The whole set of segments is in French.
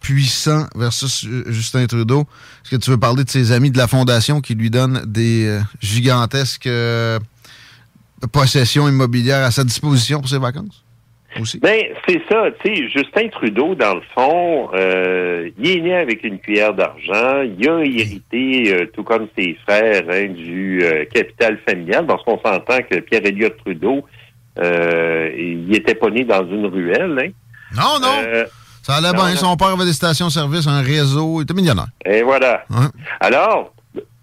Puissant versus Justin Trudeau. Est-ce que tu veux parler de ses amis de la Fondation qui lui donnent des euh, gigantesques euh, possessions immobilières à sa disposition pour ses vacances? Aussi. Ben, c'est ça, tu sais, Justin Trudeau, dans le fond, euh, il est né avec une cuillère d'argent, il a hérité, euh, tout comme ses frères, hein, du capital familial, parce qu'on s'entend que Pierre-Éliott Trudeau, il était pas né dans une ruelle, hein. Non, non! Ça allait bien. Son père avait des stations-service, un réseau. Il était millionnaire. Et voilà. Ouais. Alors,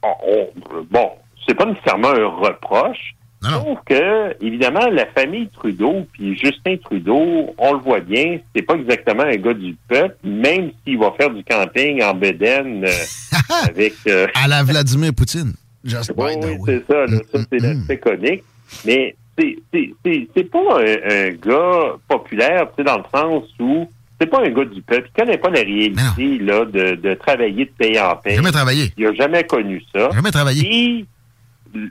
on, on- bon, c'est pas nécessairement un reproche. Sauf que, évidemment, la famille Trudeau puis Justin Trudeau, on le voit bien, c'est pas exactement un gars du peuple, même s'il va faire du camping en Bédène euh, avec... euh, À la Vladimir Poutine. Just oui, the oui, way. c'est ça, là, ça c'est l'aspect comique. Mais c'est c'est- c'est- c'est pas un, un gars populaire, tu sais, dans le sens où c'est pas un gars du peuple. Il connaît pas la réalité là, de, de travailler de paye en paye. Jamais travaillé. Il a jamais connu ça. Jamais travaillé. Et,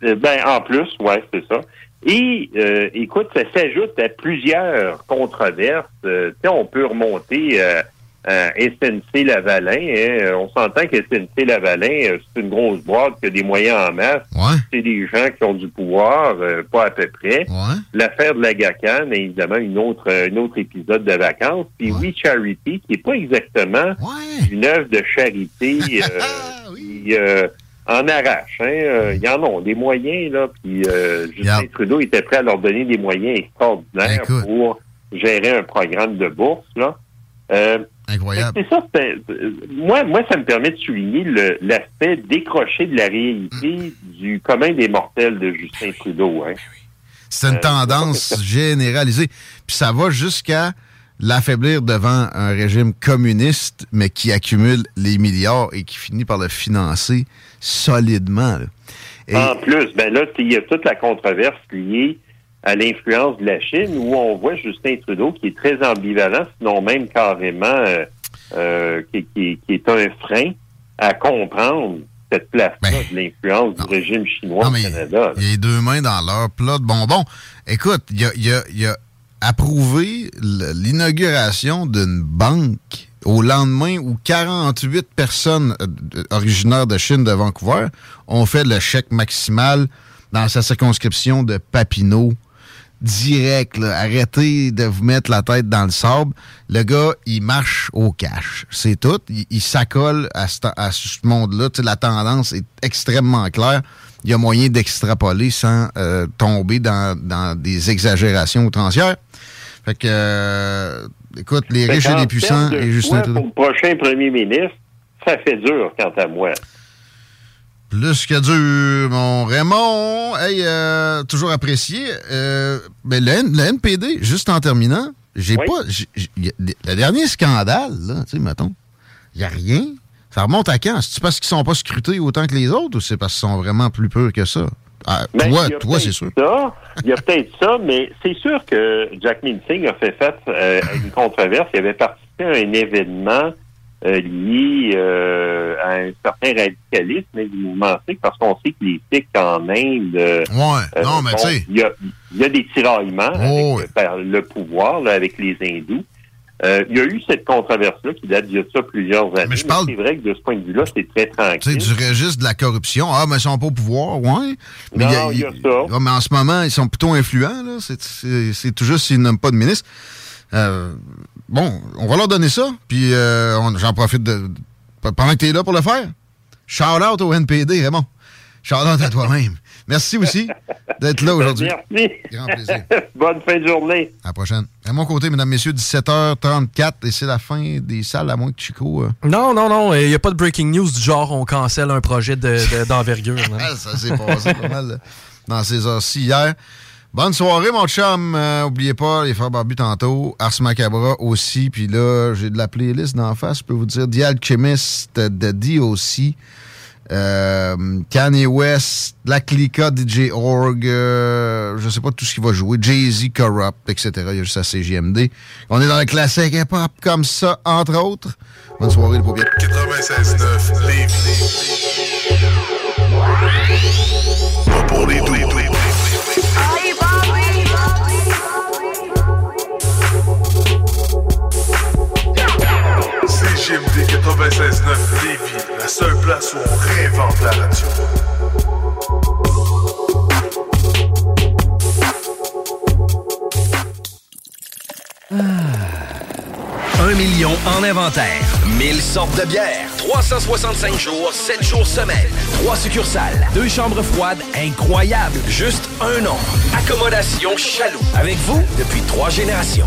euh, ben, en plus, ouais, c'est ça. Et, euh, écoute, ça s'ajoute à plusieurs controverses. Euh, tu sais, on peut remonter euh, à SNC-Lavalin. hein. Euh, On s'entend que SNC-Lavalin, euh, c'est une grosse boîte qui a des moyens en masse. C'est des gens qui ont du pouvoir, euh, pas à peu près. L'affaire de la GACAN, évidemment, une autre, un autre épisode de vacances. Puis oui, Charity, qui est pas exactement une œuvre de charité euh, qui euh, en arrache. Hein. Euh, Il y en a des moyens, là. Puis euh, Justin Trudeau était prêt à leur donner des moyens extraordinaires pour gérer un programme de bourse, là. Incroyable. c'est ça, c'est- moi, moi, ça me permet de souligner le- l'aspect décroché de la réalité du commun des mortels de Justin Trudeau. Hein. C'est une Euh, tendance généralisée. Puis ça va jusqu'à l'affaiblir devant un régime communiste, mais qui accumule les milliards et qui finit par le financer solidement. Et- En plus, ben là, il y a toute la controverse liée à l'influence de la Chine, où on voit Justin Trudeau qui est très ambivalent, sinon même carrément euh, euh, qui, qui- qui est un frein à comprendre cette place-là de l'influence du régime chinois au Canada. Il y a les deux mains dans leur plat de bonbons. Écoute, il a, a- approuvé l'inauguration d'une banque au lendemain où 48 personnes euh, originaires de Chine de Vancouver ont fait le chèque maximal dans sa circonscription de Papineau. Direct, là. arrêtez de vous mettre la tête dans le sable. Le gars, il marche au cash. C'est tout. Il, il s'accole à ce, à ce monde-là. Tu sais, la tendance est extrêmement claire. il y a moyen d'extrapoler sans euh, tomber dans, des exagérations outrancières. Fait que, euh, écoute, les riches et les puissants et Justin Pour le prochain premier ministre, ça fait dur quant à moi. Plus que dur, mon Raymond. Hey, euh, toujours apprécié. mais le, NPD, juste en terminant, j'ai pas. le dernier scandale, là, tu sais, mettons, il n'y a rien. Ça remonte à quand? C'est parce qu'ils sont pas scrutés autant que les autres ou c'est parce qu'ils sont vraiment plus purs que ça? Ah, ben, toi, toi c'est sûr. il y a peut-être ça, mais c'est sûr que Jack Singh a fait face euh, à une controverse. Il avait participé à un événement euh, lié euh, à un certain radicalisme du mouvement sikh, parce qu'on sait que les Sikhs en Inde, ouais, non, mais tu sais, il y a, des tiraillements oh, avec, le pouvoir avec les hindous. Euh, il y a eu cette controverse-là qui date y a ça plusieurs années. Mais, c'est vrai que de ce point de vue-là, c'est très tranquille. Tu sais, du registre de la corruption. Ah, mais ils sont pas au pouvoir, ouais. Mais non, il y a, ça. mais en ce moment, ils sont plutôt influents, là. C'est tout juste s'ils n'aiment pas de ministre. Euh, bon, on va leur donner ça. Puis euh, j'en profite de, pendant que tu es là pour le faire. Shout out au NPD, Raymond. Shout out à toi-même. Merci aussi d'être là aujourd'hui. Merci. Grand plaisir. Bonne fin de journée. À la prochaine. À mon côté, mesdames, messieurs, 17h34 et c'est la fin des salles à moins que Chico. Euh. Non, non, non. Il n'y a pas de breaking news du genre on cancelle un projet d'envergure. ça s'est passé pas mal dans ces heures-ci hier. Bonne soirée, mon chum. Euh, oubliez pas, les frères Barbu tantôt. Ars Macabra aussi. Puis là, j'ai de la playlist d'en face. Je peux vous dire The Alchemist de D aussi. Euh, Kanye West, La Clica, DJ Org, euh, je sais pas tout ce qu'il va jouer, Jay-Z, Corrupt, etc. Il y a juste à CGMD. On est dans le classique hip-hop comme ça, entre autres. Bonne soirée, les paupières. 96.9, Pas pour. CGMD 96.9 Lévis, la seule place où on réinvente la radio. Un million en inventaire. 1000 sortes de bières. 365 jours, 7 jours semaine. 3 succursales. Deux chambres froides incroyables. Juste un nom. Accommodation Chaloux. Avec vous depuis trois générations.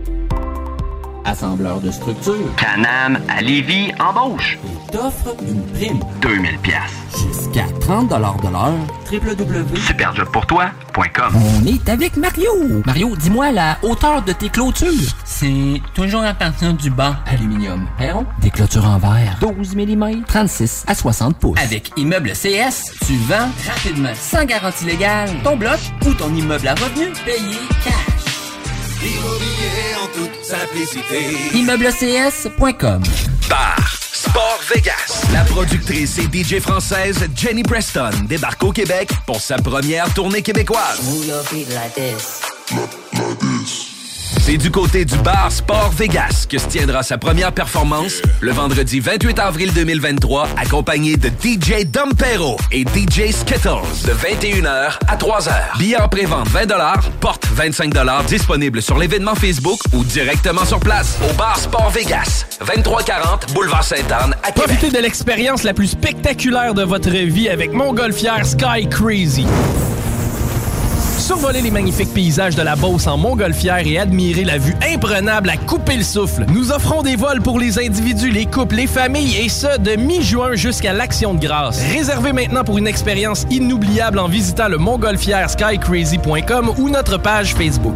assembleur de structure. Canam à Lévis embauche. Il t'offre une prime. 2000 pièces. Jusqu'à 30 de l'heure. www.superjobpourtoi.com On est avec Mario. Mario, dis-moi la hauteur de tes clôtures. C'est toujours à partir du bas. Aluminium. Perron. Des clôtures en verre. 12 mm. 36 à 60 pouces. Avec Immeuble CS, tu vends rapidement, sans garantie légale, ton bloc ou ton immeuble à revenu payé cash. Immobilier en toute simplicité. ImmeubleCS.com Bar Sport Vegas. La productrice et DJ française Jenny Preston débarque au Québec pour sa première tournée québécoise. C'est du côté du bar Sport Vegas que se tiendra sa première performance le vendredi 28 avril 2023, accompagné de DJ Dompero et DJ Skittles de 21h à 3h. Billets en pré-vente 20 porte 25 disponible sur l'événement Facebook ou directement sur place au bar Sport Vegas, 2340 Boulevard Sainte-Anne à. Profitez de l'expérience la plus spectaculaire de votre vie avec Montgolfière Sky Crazy. Survoler les magnifiques paysages de la Beauce en montgolfière et admirer la vue imprenable à couper le souffle. Nous offrons des vols pour les individus, les couples, les familles et ce, de mi-juin jusqu'à l'Action de grâce. Réservez maintenant pour une expérience inoubliable en visitant le montgolfière skycrazy.com ou notre page Facebook.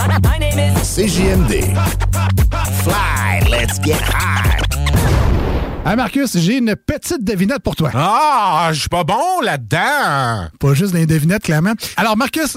CJMD. Fly, let's get high. Ah Marcus, j'ai une petite devinette pour toi. Ah, je suis pas bon là-dedans. Pas juste des devinettes, clairement. Alors Marcus,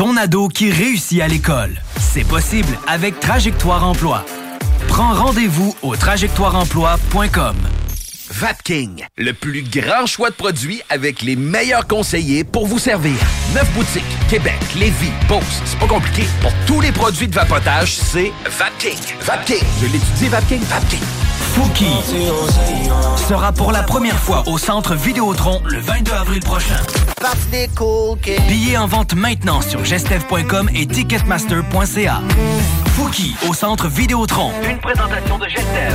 ton ado qui réussit à l'école. C'est possible avec Trajectoire Emploi. Prends rendez-vous au trajectoireemploi.com. Vapking, le plus grand choix de produits avec les meilleurs conseillers pour vous servir. Neuf boutiques, Québec, Lévis, Beauce. C'est pas compliqué. Pour tous les produits de vapotage, c'est Vapking. Vapking. Je l'étudie, Vapking. Vapking. Fouki sera pour la première fois au centre Vidéotron le 22 avril prochain. Billets en vente maintenant sur gestev.com et ticketmaster.ca. Fouki au centre Vidéotron. Une présentation de Gestev.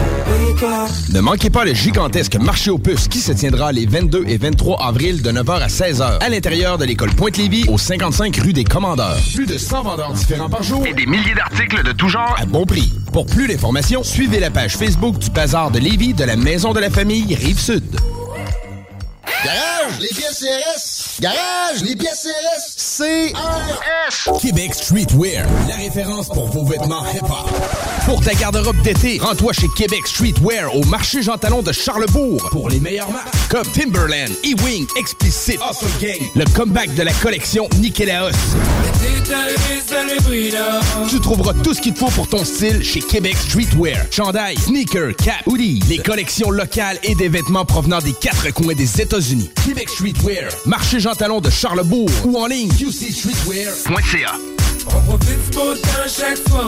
Ne manquez pas le gigantesque marché aux puces qui se tiendra les 22 et 23 avril de 9h à 16h à l'intérieur de l'école Pointe-Lévis au 55 rue des Commandeurs. Plus de 100 vendeurs différents par jour Et des milliers d'articles de tout genre. à bon prix. Pour plus d'informations, suivez la page Facebook du Bazar de Lévis de la Maison de la Famille Rive-Sud. Garage, les pièces CRS. Garage, les pièces CRS. CRS. Québec Streetwear, la référence pour vos vêtements hip-hop. Pour ta garde-robe d'été, rends-toi chez Québec Streetwear au marché Jean Talon de Charlebourg pour les meilleures marques comme Timberland, E-Wing, Explicit, Awesome Gang, le comeback de la collection Nikélaos. Tu trouveras tout ce qu'il te faut pour ton style chez Québec Streetwear. Chandail, sneakers, cap, hoodie, les collections locales et des vêtements provenant des quatre coins des États-Unis. Québec Streetwear, marché Jean Talon de Charlebourg ou en ligne qcstreetwear.ca. On profite du beau chaque fois.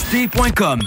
K-W-E-F-E-S-T.com.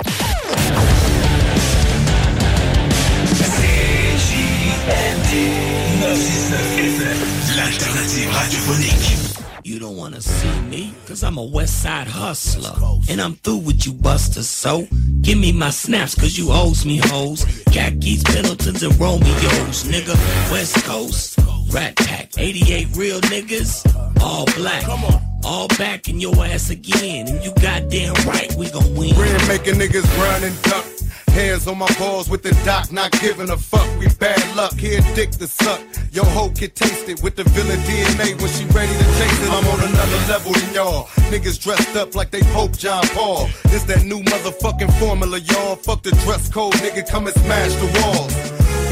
L'alternative radiophonique. You don't wanna see me, cause I'm a west side hustler. And I'm through with you busters, so give me my snaps, cause you owes me hoes. Khakis, Pendletons, and Romeos, nigga. West Coast, Rat Pack, 88 real niggas, all black. Come on. All back in your ass again, and you goddamn right we gon' win. Bread making niggas run and duck. Hands on my balls with the doc, not giving a fuck. We bad luck, here dick to suck. Your hoe can taste it with the villain DNA when she ready to chase it. I'm on another level than y'all. Niggas dressed up like they Pope John Paul. This that new motherfucking formula, y'all. Fuck the dress code, nigga, come and smash the walls.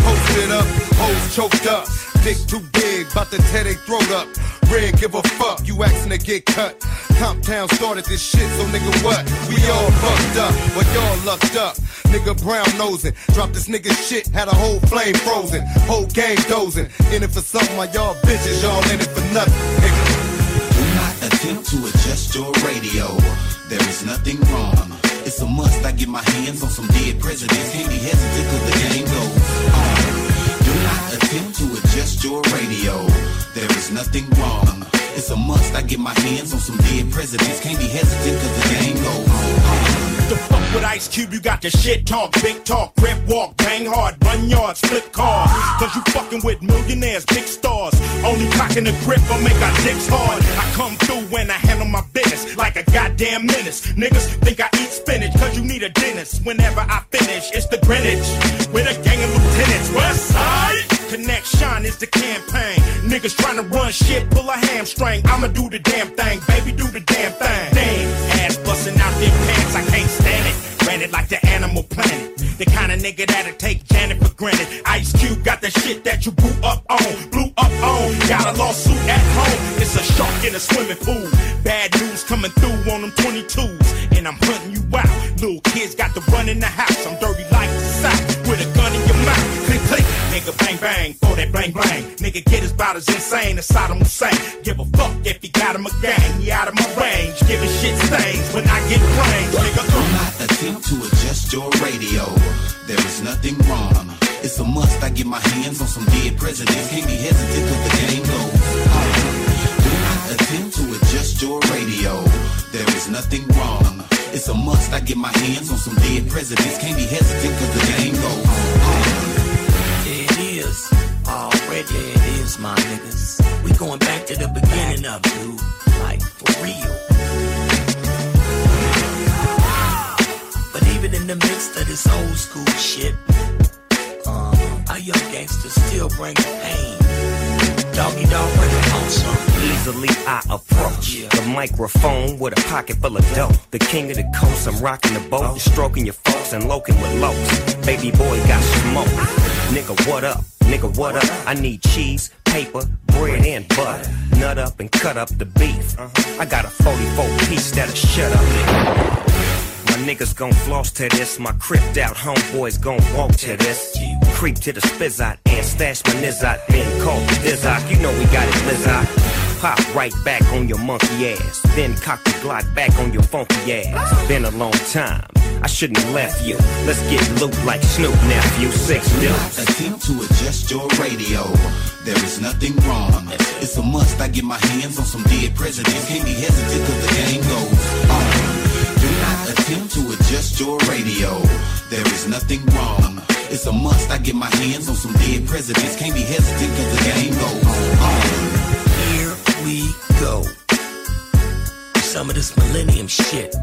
Posted up, hoes choked up. Dick too big, bout to tear they throat up. Red, give a fuck, you asking to get cut. Comptown started this shit, so nigga what? We all fucked up, but y'all lucked up. Nigga brown nosing, dropped this nigga shit, had a whole flame frozen. Whole game dozing, in it for something, while y'all bitches, y'all in it for nothing, nigga. Do not attempt to adjust your radio. There is nothing wrong It's a must I get my hands on some dead presidents. Can't be hesitant cause the game goes on. To adjust your radio. There is nothing wrong. It's a must I get my hands on some dead presidents. Can't be hesitant cause the game goes on. The fuck with Ice Cube, you got the shit talk, big talk, rip walk, bang hard, run yards, flip cars. Cause you fucking with millionaires, big stars. Only cocking the grip will make our dicks hard. I come through when I handle my business like a goddamn menace. Niggas think I eat spinach cause you need a dentist. Whenever I finish, it's the Greenwich with a gang of lieutenants. West side connection is the campaign. Niggas trying to run shit, pull a hamstring. I'ma do the damn thing, baby, do the damn thing. Damn, ass busting out their pants, I can't stand it. Ran it like the animal planet. The kind of nigga that'll take Janet for granted. Ice Cube got the shit that you blew up on, blew up on. Got a lawsuit at home. It's a shark in a swimming pool. Bad news coming through on them 22s, and I'm hunting you out. Little kids got to run in the house. I'm dirty bang for that bang bang. Nigga get about as insane as Saddam Hussein. Give a fuck if he got him a gang. He out of my range, giving shit stains when I get brains. Nigga, uh. Do not attempt to adjust your radio. There is nothing wrong. It's a must I get my hands on some dead presidents. Can't be hesitant cause the game goes. Do not attempt to adjust your radio. There is nothing wrong. It's a must I get my hands on some dead presidents. Can't be hesitant cause the game goes Already it is, my niggas. We going back to the beginning of dude. Like, for real. But even in the midst of this old school shit, uh, our young gangsters still bring pain. Doggy dog them on some. Easily I approach the microphone with a pocket full of dough. The king of the coast, I'm rocking the boat, stroking your folks and loking with lows. Baby boy got smoke. Nigga, what up? Nigga, what up? I need cheese, paper, bread, and butter. Nut up and cut up the beef. I got a 44 piece that'll shut up. My niggas gon' floss to this. My cripped out homeboys gon' walk to this. Creep to the spizzot and stash my nizzot. Then call the dizzot. You know we got it, lizzot. Pop right back on your monkey ass. Then cock the Glock back on your funky ass. Been a long time. I shouldn't have left you. Let's get loot like Snoop nephew. Six dudes. attempt to adjust your radio. There is nothing wrong. It's a must I get my hands on some dead presidents. Can't be hesitant cause the game goes on. Attempt to adjust your radio. There is nothing wrong. It's a must I get my hands on some dead presidents. Can't be hesitant cause the game goes on. Here we go. Some of this millennium shit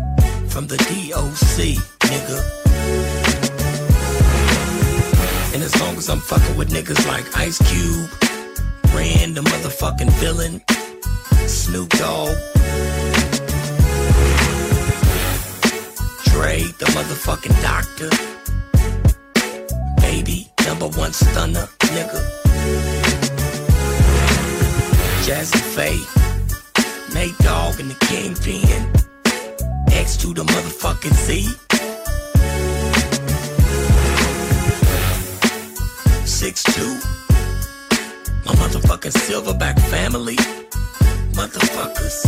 from the DOC, nigga. And as long as I'm fucking with niggas like Ice Cube, Ran the motherfucking villain, Snoop Dogg, The motherfucking doctor, Baby number one stunner, nigga. Jazzy Faye, Nate Dogg and the Kingpin. X to the motherfucking Z. Six two. My motherfucking silverback family. Motherfuckers.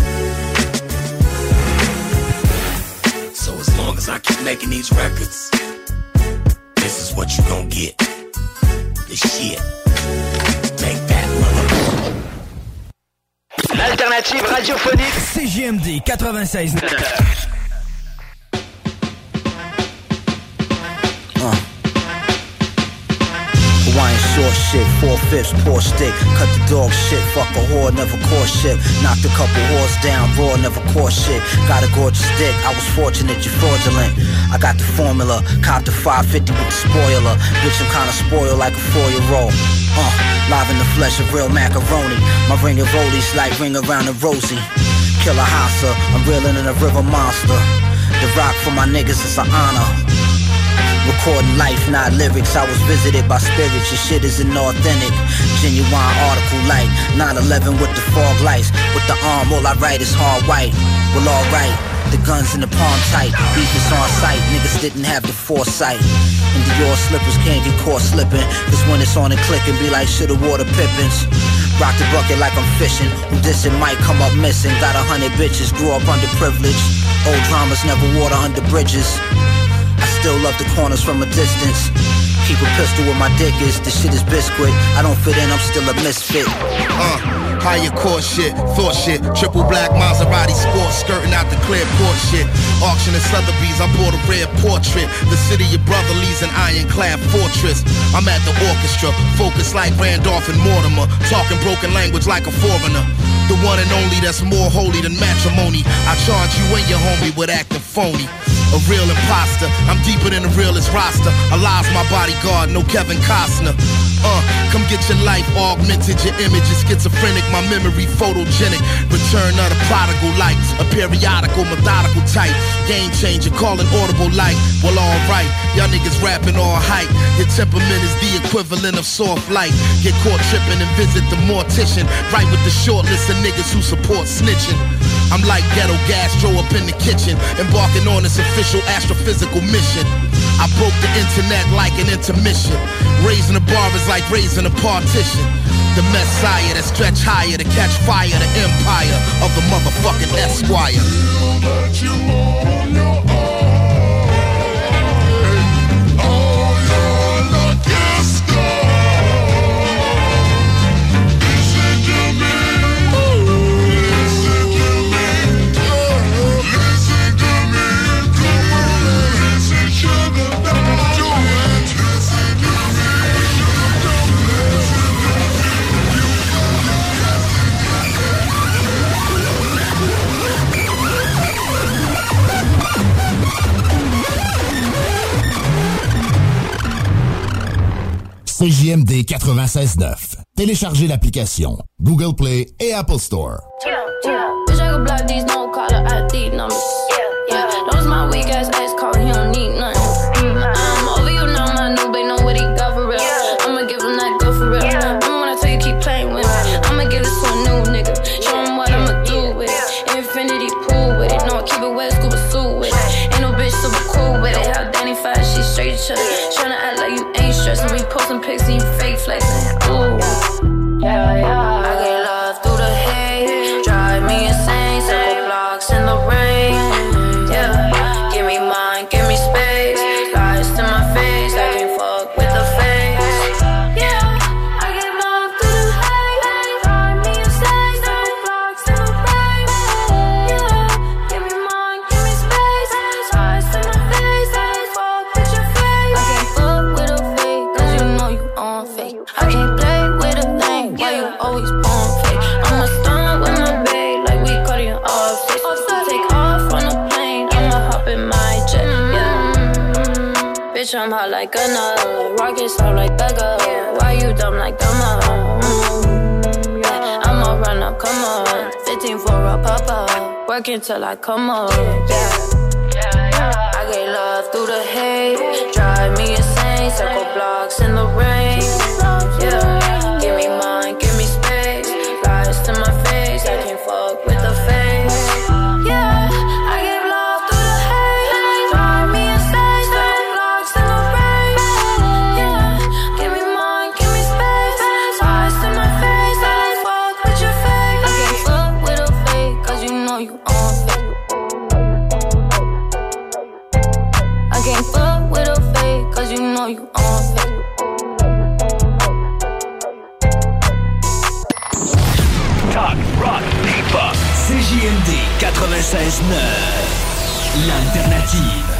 So as long as I keep making these records, this is what you gon' get. The shit. Take that, motherfucker. L'alternative radiophonique CGMD 96. Hawaiian short shit, four fifths, poor stick. Cut the dog shit, fuck a whore, never caught shit. Knocked a couple whores down, raw, never caught shit. Got a gorgeous dick, I was fortunate, you fraudulent. I got the formula, copped the 550 with the spoiler. Bitch, I'm kinda spoiled like a four year old. Uh, live in the flesh of real macaroni. My ring of rollies like ring around the rosy. Killer Hassa, I'm reeling in a river monster. The rock for my niggas is an honor. Recording life, not lyrics. I was visited by spirits. Your shit is inauthentic. Genuine article like 911 with the fog lights. With the arm, all I write is hard white. Well, alright. The guns in the palm tight. Beef is on sight. Niggas didn't have the foresight. And Dior slippers can't get caught slipping. Cause when it's on and clicking, be like shit of water pippins. Rock the bucket like I'm fishing. Who dissing might come up missing. Got a hundred bitches, grew up underprivileged. Old dramas never water under bridges. I still love the corners from a distance. Keep a pistol where my dick is, this shit is biscuit. I don't fit in, I'm still a misfit. Uh, higher core shit, thought shit. Triple black Maserati sport, skirting out the clear port shit. Auction at Sotheby's, I bought a rare portrait. The city of brother leaves an ironclad fortress. I'm at the orchestra, focused like Randolph and Mortimer. Talking broken language like a foreigner. The one and only that's more holy than matrimony. I charge you and your homie with acting phony. A real imposter, I'm deeper than the realest roster. Alive's my bodyguard, no Kevin Costner. Uh, come get your life augmented, your image is schizophrenic, my memory photogenic. Return of the prodigal like a periodical, methodical type. Game changer, calling audible like, well alright. Y'all niggas rapping all hype. Your temperament is the equivalent of soft light. Get caught tripping and visit the mortician. Right with the short list of niggas who support snitching. I'm like ghetto gastro up in the kitchen, embarking on this official astrophysical mission. I broke the internet like an intermission. Raising the bar is like raising a partition. The messiah that stretch higher to catch fire, the empire of the motherfucking Esquire. CJMD 96.9. Téléchargez l'application Google Play et Apple Store. Working till I come up. Yeah. I get love through the hate. Drive me insane. Circle blocks in the rain. L'alternative.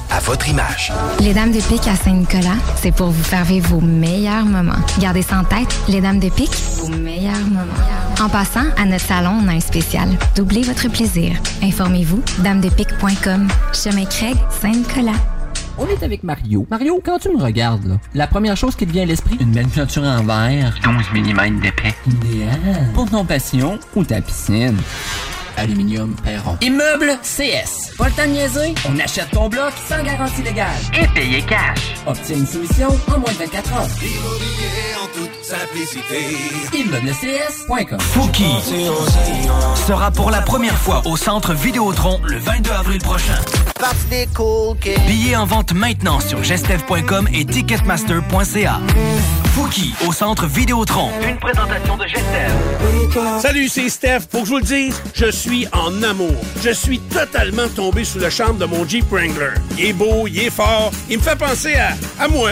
à votre image. Les Dames de Pique à Saint-Nicolas, c'est pour vous faire vivre vos meilleurs moments. Gardez ça en tête, les Dames de Pique, vos meilleurs moments. En passant, à notre salon, on a un spécial. Doublez votre plaisir. Informez-vous, damedepique.com. Chemin Craig, Saint-Nicolas. On est avec Mario. Mario, quand tu me regardes, là, la première chose qui te vient à l'esprit, une belle peinture en verre. 12 mm d'épais. Idéal. Pour ton passion ou ta piscine. Aluminium Perron. Immeuble CS. Pas le temps de niaiser? On achète ton bloc sans garantie légale. Et payer cash. Obtiens une solution en moins de 24 heures. Immobilier en toute simplicité. ImmeublesCS.com. Fouki sera pour la première fois au centre Vidéotron le 22 avril prochain. Billets en vente maintenant sur gestev.com et ticketmaster.ca. Fouki au centre Vidéotron. Une présentation de Gestev. Salut, c'est Steph. Pour que je vous le dise, je suis en amour. Je suis totalement tombé sous le charme de mon Jeep Wrangler. Il est beau, il est fort, il me fait penser à, à moi.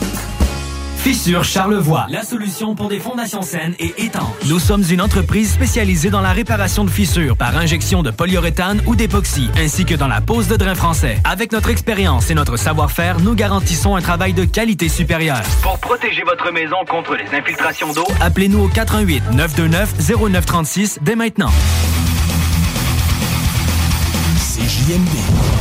Fissure Charlevoix, la solution pour des fondations saines et étanches. Nous sommes une entreprise spécialisée dans la réparation de fissures par injection de polyuréthane ou d'époxy, ainsi que dans la pose de drain français. Avec notre expérience et notre savoir-faire, nous garantissons un travail de qualité supérieure. Pour protéger votre maison contre les infiltrations d'eau, appelez-nous au 418 929 0936 dès maintenant. C'est JMD.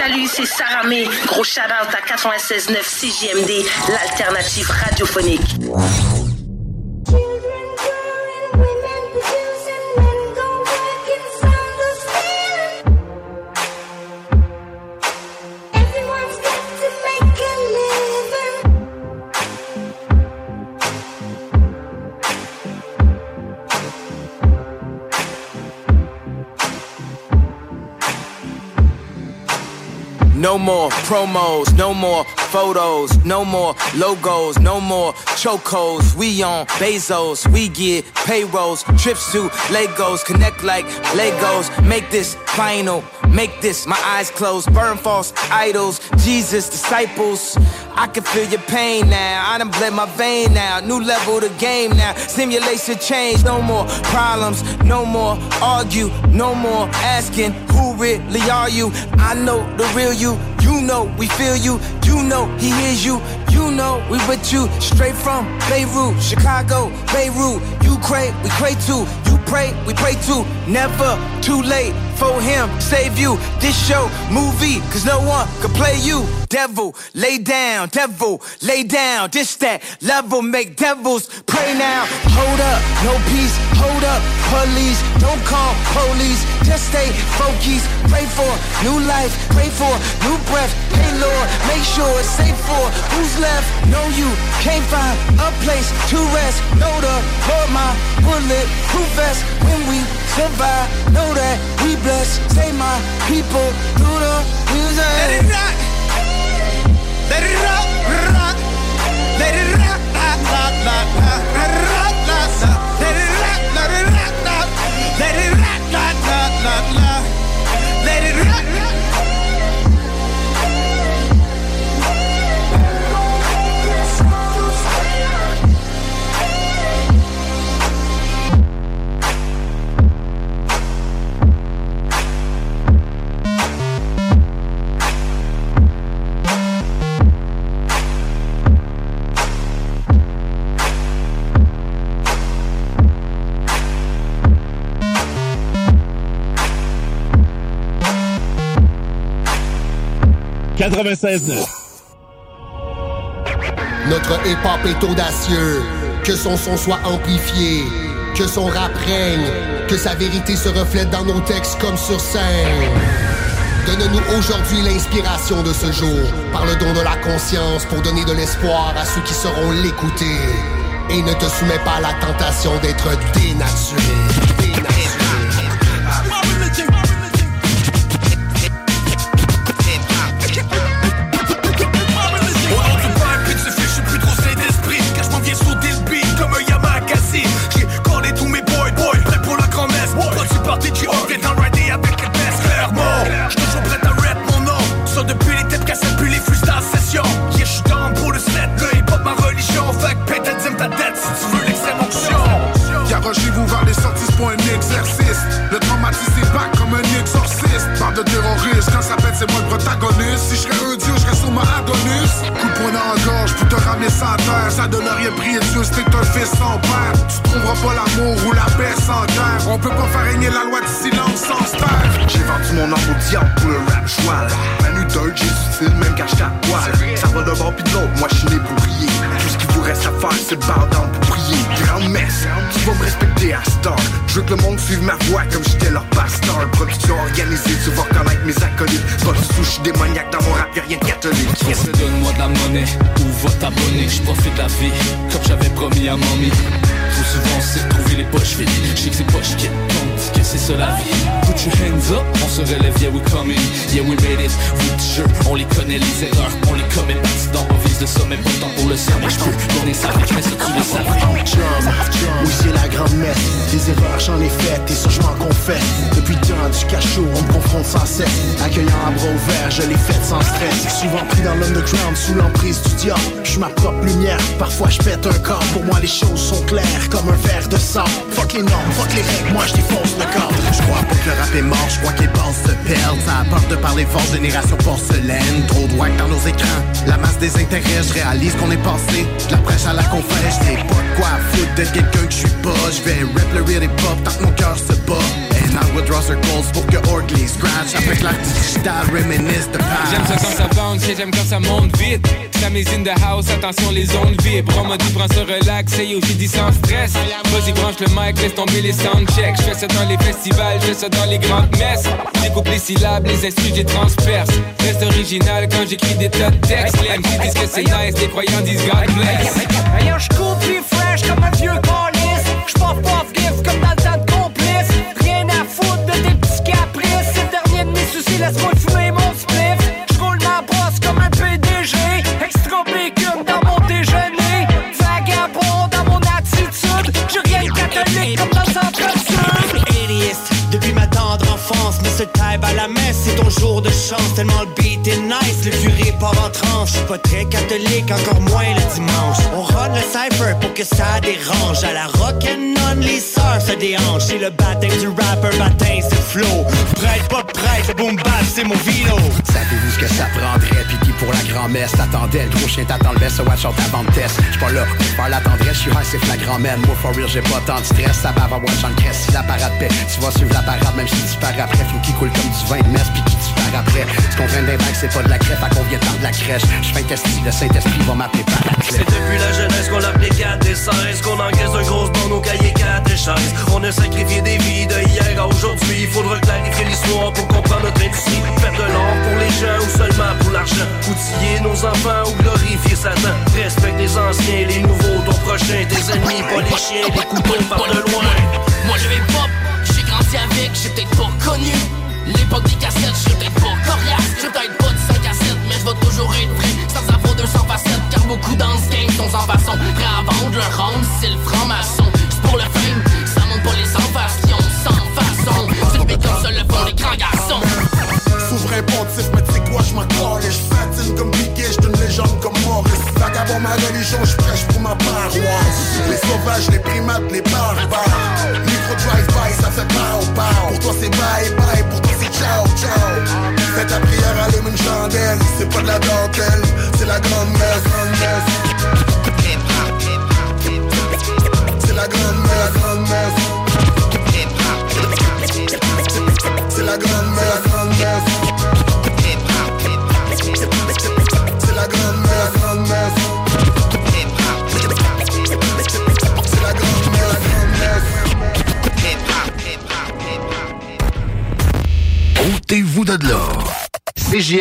Salut, c'est Sarah May. Gros shout-out à 96.9 CJMD, l'alternative radiophonique. No more promos, no more photos, no more logos, no more chocos. We on Bezos, we get payrolls, trips to Legos, connect like Legos. Make this final, make this my eyes closed, burn false idols, Jesus disciples. I can feel your pain now. I done bled my vein now. New level the game now. Simulation change. No more problems. No more argue. No more asking who really are you. I know the real you. You know we feel you. You know he hears you. You know we with you. Straight from Beirut, Chicago, Beirut. You pray, we pray too. You pray, we pray too. Never too late for him. Save you. This show, movie, cause no one can play you. Devil, lay down, devil, lay down. This that level, make devils pray now. Hold up, no peace, hold up, police. Don't call police, just stay focused. Pray for new life, pray for new breath. Hey Lord, make sure it's safe for who's left. Know you can't find a place to rest. Know the Lord, my bullet proof vest. When we survive, know that we blessed. Say my people through the music. Let it rock. Let it rock, rock. Let it rock, rock, rock, rock, rock. Rock, rock, rock. Let it rock, let it rock, rock. Let it rock, rock, rock, rock, rock. Notre hip-hop est audacieux, que son son soit amplifié, que son rap règne, que sa vérité se reflète dans nos textes comme sur scène. Donne-nous aujourd'hui l'inspiration de ce jour par le don de la conscience pour donner de l'espoir à ceux qui sauront l'écouter. Et ne te soumets pas à la tentation d'être. Dénaturé. Terroriste, quand ça pète, c'est moi le protagoniste. Si je serais un dieu, je serais sur ma Adonis. Coup de la gorge pour te ramener sans terre. Ça donne rien pris et Dieu, c'était un fils sans père. Tu trouveras pas l'amour ou la paix sans guerre. On peut pas faire régner la loi du silence sans taire. J'ai vendu mon âme au diable pour le rap joie Manu dirt, j'ai du style même quand à poil Ça va d'un bord pis de l'autre, moi je suis né pour briller reste à faire c'est le bar down pour prier Grande messe, tu vas me respecter à Star Je veux que le monde suive ma voix comme j'étais leur pasteur Production organisée, tu vas reconnaître mes acolytes Pas tout, j'suis démoniaque dans mon rap, y'a rien de catholique Yes. Donne-moi de la monnaie ou va t'abonner? Je profite de la vie comme j'avais promis à mamie. Trop souvent c'est de trouver les poches vides. Je que c'est poches qui que c'est ça la vie. Put your hands up, on se relève, yeah we coming. Yeah we made it, oui t on les connaît les erreurs, on les commet dans nos vies de le temps pour le. Mais je peux donner avec mais ça tu le savais. Oui c'est la grande messe Des erreurs j'en ai faites et ça je m'en confesse. Depuis temps du cachot on me confronte sans cesse. Accueillant à bras ouverts je l'ai fait sans stress. Souvent pris dans l'underground sous l'emprise du diable. Je suis ma propre lumière. Parfois je pète un corps. Pour moi les choses sont claires comme un verre de sang. Fuck les normes, fuck les règles, moi je défonce Je crois pas que le rap est mort, je crois que les se perdent. Ça a peur de parler fort, génération porcelaine. Trop de dans nos écrans. La masse des intérêts, je réalise qu'on est passé. De la prêche à la confesse, je pas quoi foutre d'être quelqu'un que je suis pas. Je vais rap le real hip hop tant que mon cœur se bat. And I will draw circles pour que Orgley scratch. Avec l'art digital, reminisce de past J'aime ça quand ça bounce et j'aime quand ça monte vite. Mise in the house, attention les ondes vibrent. On m'a dit prends ça relax, et yo j'ai sans stress. Vas-y branche le mic, laisse tomber les soundchecks. Je fais ça dans les festivals, je ça dans les grandes messes. Découpe les syllabes, les instrus, j'ai transperce. Reste original quand j'écris des tas de textes. Les MC disent que c'est nice, les croyants disent God bless. Yo, j'coule plus fresh comme un vieux. J'pop pop gift comme dans le de complice. Rien à foutre de tes petits caprices. C'est dernier de mes soucis, laisse-moi à la messe, c'est ton jour de chance. Tellement le beat est nice, le curé part en tranche. Je suis pas très catholique, encore moins le dimanche. On run le cypher pour que ça dérange. À la rock'n'on, les sœurs se déhanchent. C'est le baptême du rapper, baptême c'est flow. Prête, pas prête, boom bap, c'est mon vino. Savez-vous ce que ça prendrait Pis qui pour la grand-messe t'attendait? Le gros chien t'attend le best watch out avant de test J'suis pas là faire la tendresse J'suis high c'est flagrant man Moi for real j'ai pas tant de stress Ça va avoir watch en crèche Si la parade paix Tu vas suivre la parade même si tu pars après Faut qu'il coule comme du vin de messe Pis qui tu pars après. Ce qu'on traîne d'un bac c'est pas de la crève À qu'on vient de la crèche? J'fais un test le Saint-Esprit va m'appeler par la C'est depuis la jeunesse qu'on l'appelait 4 et 16 Qu'on encaisse un gros dans nos cahiers 4 et 16 On a sacrifié des vies de hier à aujourd'hui. Il faudra clarifier l'histoire pour comprendre notre industrie. Faire de l'or pour les gens ou seulement pour l'argent. Outiller nos enfants ou glorifier Satan. Respecte les anciens, les nouveaux, ton prochain Tes ennemis, pas les chiens, les couteaux par de loin. Moi le hip hop, j'ai grandi avec, j'ai peut-être pas connu L'époque des cassettes, j'ai peut-être pas coriace c'est la grande messe. C'est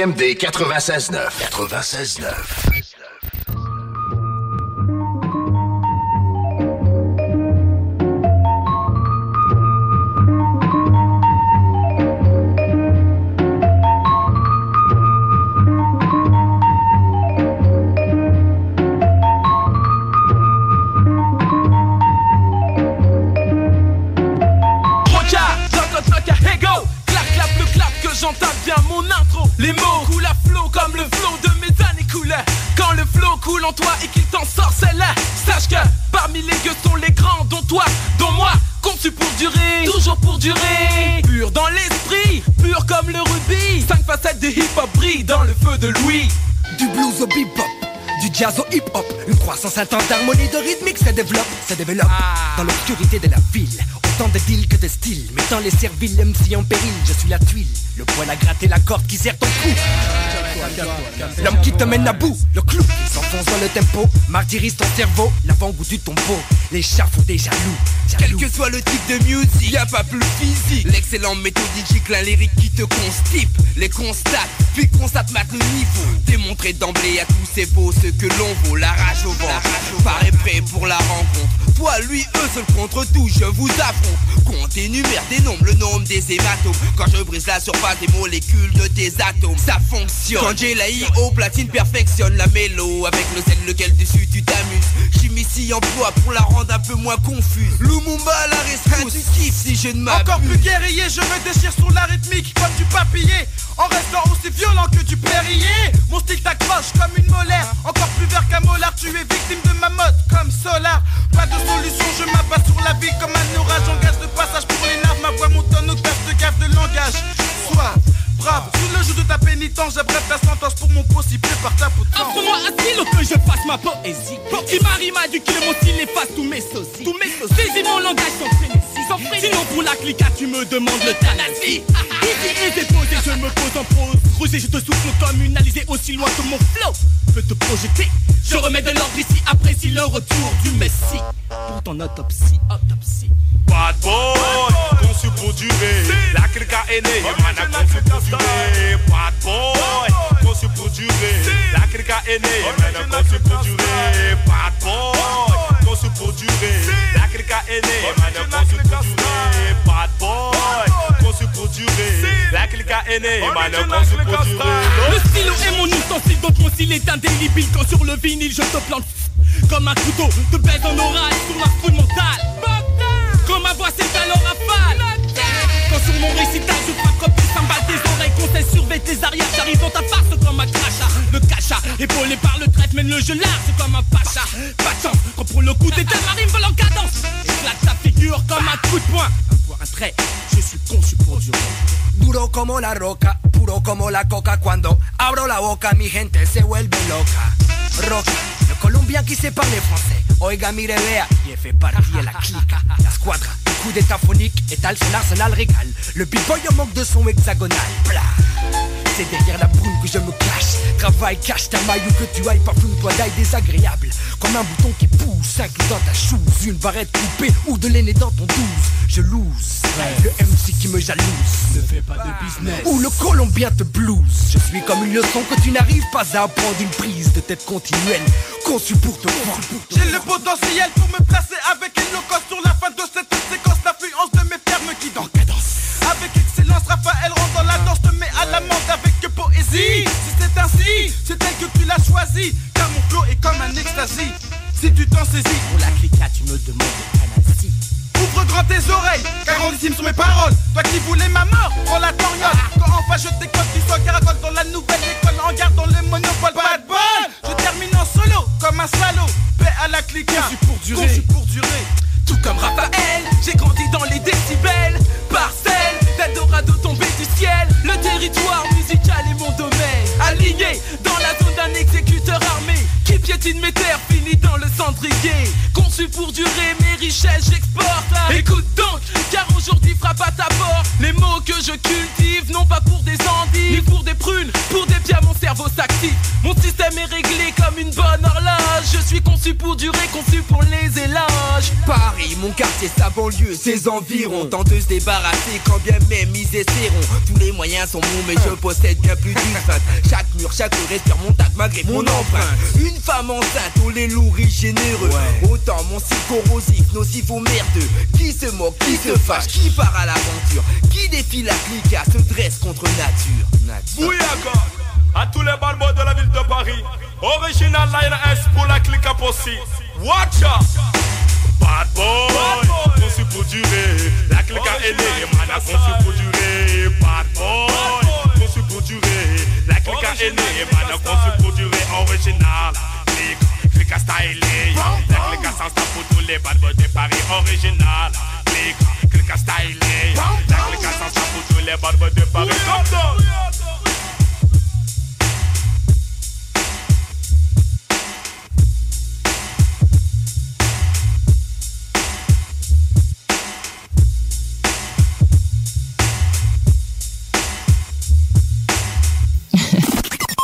CJMD 96.9. 96.9. Sans 150 d'harmonie de rythmique se développe, se développe. Dans l'obscurité de la ville Autant de deals que de styles Mettant les serviles, MC en péril Je suis la tuile Le poil à gratter la corde qui sert ton cou L'homme qui te mène à bout, le clou qui s'enfonce dans le tempo Martyrise ton cerveau, l'avant-goût du tombeau L'échafaudé jaloux, Quel que soit le type de musique, y a pas plus physique. L'excellent méthodique, un lyrique qui te constipe, les constate, puis constate mate le niveau. Démontrer d'emblée à tous ces beaux ce que l'on vaut, la rage au ventre, paraît prêt pour la rencontre. Toi, lui, eux, seul contre tout, je vous affronte. Compte énumère des nombres, le nombre des hématomes. Quand je brise la surface des molécules de tes atomes, ça fonctionne. Quand j'ai la I au platine perfectionne la mélo. Avec le sel lequel dessus tu t'amuses. Chimie si emploie pour la rendre un peu moins confuse. Lumumba la restreinte, tu kiffes si je ne m'abuse. Encore plus guerrier, je me déchire sur la rythmique comme du papillé. En restant aussi violent que du périer Mon style t'accroche comme une molaire. Encore plus vert qu'un molar, tu es victime de ma mode comme Solar. Pas de solution, je m'abat sur la vie comme un orage. J'engage de passage pour les narves, ma voix montonne au casse de gaffe de langage. Sois brave, sous le joug de ta pénitence J'abrève ta sentence pour mon possible par ta potence Offre-moi un stylo que je fasse ma poésie. Si Marie m'a dû que mon style efface tous mes sosies. Tous mes sosies. Saisis mon langage sans frénésie. Sans frénésie. Sinon pour la cliquette tu me demandes l'euthanasie Ici et déposé je me pose en prose Roger je te souffle comme une alizée aussi loin que mon flow peut te projeter. Je remets de l'ordre ici apprécie le retour du messie Pour ton autopsie, autopsie. Bad boy, conçu pour durer. La clique est née, durer. Bad boy, conçu pour durer. La clique est née, mana conçu pour durer. Bad boy, conçu pour durer. La clique est née, mana conçu pour durer. Bad boy, conçu pour durer. La clique est née, mana conçu pour durer. Le stylo est mon ustensile donc mon style est indélébile. Quand sur le vinyle je te plante. Comme un couteau te baise en oral sur l'instrumental Quand ma voix s'étale en rafale Surveiller tes arrières J'arrive dans ta farce comme un crachat. Le cacha épaulé par le traite Mène le jeu large comme un pacha. Pas pour le coup ma rime vole en cadence. Éclate ta figure comme un coup de poing. Un point, un trait Je suis conçu pour Duro como la roca, puro como la coca. Cuando abro la boca mi gente se vuelve loca. Roca, le colombien qui sait parler français Oiga mire vea, y fait partie la clique La squadra, coup d'état phonique étale son arsenal régal. Le b-boy en manque de son hexagonal Blah. C'est derrière la brume que je me cache. Travaille, cache ta maille ou que tu ailles. Parfume-toi d'ail désagréable. Comme un bouton qui pousse, un clou dans ta chouse Une barrette coupée ou de l'aîné dans ton douze Je lose, le MC qui me jalouse. Ne fais pas de business. Ou le colombien te blues Je suis comme une leçon que tu n'arrives pas à apprendre. Une prise de tête continuelle Conçue pour te prendre J'ai le potentiel pour me placer avec une locosse sur la fin de cette séquence. L'influence de mes termes qui dans cadence. Avec excellence, Raphaël rentre Si c'est ainsi, c'est elle que tu l'as choisi. Car mon flow est comme un ecstasy. Si tu t'en saisis Pour la cliquette tu me demandes l'euthanasie Ouvre grand tes oreilles, car grandissimes sont mes paroles. Toi qui voulais ma mort, prends la torgnole Quand enfin je décolle, tu sois caracole dans la nouvelle école. En gardant le monopole, bad boy Je termine en solo, comme un salaud. Paix à la clique, conçu pour durer. Conçu pour durer. Tout comme Raphaël, j'ai grandi dans les décibels. Parcelle, d'Eldorado tombé du ciel. Le territoire musical est mon domaine Aligné dans la zone d'un exécuteur armé Piétine mes terres, fini dans le cendrier. Conçu pour durer, mes richesses j'exporte. Écoute donc, car aujourd'hui frappe à ta porte. Les mots que je cultive, non pas pour des endives Ni pour des prunes, pour des biens mon cerveau s'active. Mon système est réglé comme une bonne horloge. Je suis conçu pour durer, conçu pour les éloges. Paris, mon quartier, sa banlieue, ses environs. Tant de se débarrasser quand bien même ils essaieront. Tous les moyens sont bons mais je possède bien plus d'une Chaque mur, chaque respire mon tac malgré mon empreinte Une femme oh les lourds généreux Autant mon cycle corrosif, nocif ou merdeux Qui se moque, qui se fâche, qui part à l'aventure Qui défie la clique, se dresse contre nature, nature. Bouillaka à tous les barbeaux de la ville de Paris. Original Line S pour la à Possi. Watch out! Bad boy, conçu pour durer. La clique a aidé, man a conçu pour durer. Bad boy, conçu pour durer. La clique a aidé, man a conçu pour durer. Original, clique, clique à stylé. La clique a sans pour tous les bad boys de Paris. Original, clique, clique à stylé. La clique a sans pour tous les bad boys de Paris.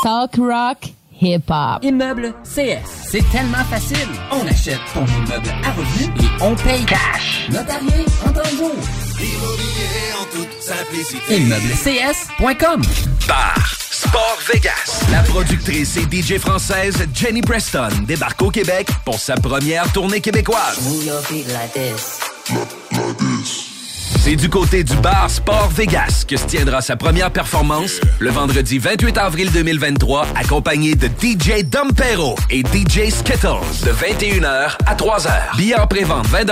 Talk rock hip hop. Immeuble CS. C'est tellement facile. On achète ton immeuble à revenu et on paye cash. Notarié en 30 jours. Immobilier en toute simplicité. Bar Sport Vegas. La productrice et DJ française Jenny Preston débarque au Québec pour sa première tournée québécoise. C'est du côté du bar Sport Vegas que se tiendra sa première performance le vendredi 28 avril 2023, accompagné de DJ Dompero et DJ Skittles de 21h à 3h. Billets en pré-vente 20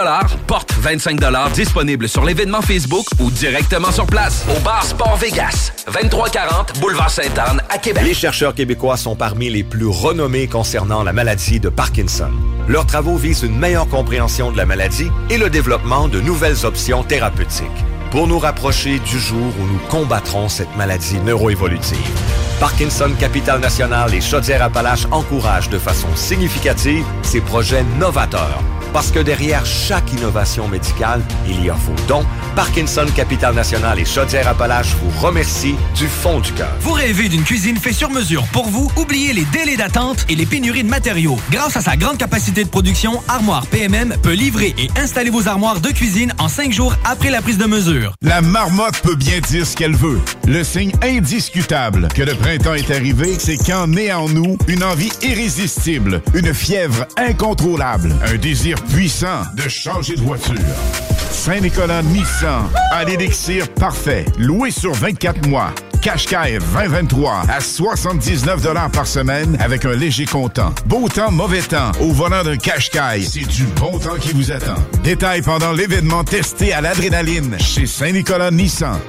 porte 25 disponible sur l'événement Facebook ou directement sur place au bar Sport Vegas, 2340 Boulevard Sainte-Anne à Québec. Les chercheurs québécois sont parmi les plus renommés concernant la maladie de Parkinson. Leurs travaux visent une meilleure compréhension de la maladie et le développement de nouvelles options thérapeutiques pour nous rapprocher du jour où nous combattrons cette maladie neuroévolutive. Parkinson Capital National et Chaudière-Appalaches encouragent de façon significative ces projets novateurs. Parce que derrière chaque innovation médicale, il y a vos dons. Parkinson Capital National et Chaudière-Appalaches vous remercient du fond du cœur. Vous rêvez d'une cuisine faite sur mesure pour vous? Oubliez les délais d'attente et les pénuries de matériaux. Grâce à sa grande capacité de production, Armoire PMM peut livrer et installer vos armoires de cuisine en cinq jours après la prise de mesure. La marmotte peut bien dire ce qu'elle veut. Le signe indiscutable que le printemps est arrivé, c'est quand naît en nous une envie irrésistible, une fièvre incontrôlable, un désir puissant de changer de voiture. Saint-Nicolas Nissan a l'élixir parfait, loué sur 24 mois. Qashqai 2023 à 79 par semaine avec un léger comptant. Beau temps, mauvais temps. Au volant d'un Qashqai, c'est du bon temps qui vous attend. Détails pendant l'événement testé à l'adrénaline chez Saint-Nicolas Nissan.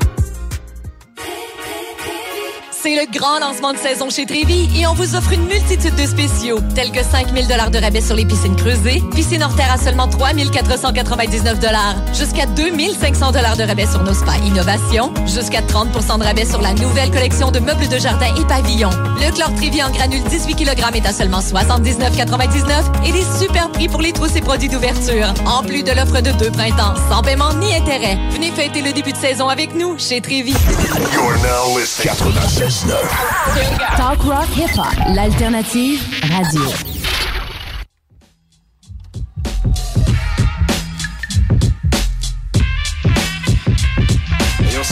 C'est le grand lancement de saison chez Trévi et on vous offre une multitude de spéciaux, tels que 5000 dollars de rabais sur les piscines creusées, piscine hors terre à seulement 3499 dollars, jusqu'à 2500 dollars de rabais sur nos spas innovation, jusqu'à 30% de rabais sur la nouvelle collection de meubles de jardin et pavillons. Le chlore Trévi en granule 18 kg est à seulement 79,99 et des super prix pour les trousses et produits d'ouverture. En plus de l'offre de deux printemps, sans paiement ni intérêt. Venez fêter le début de saison avec nous chez Trévi. You're now listening. 96.9. Talk Rock Hip Hop, l'alternative radio.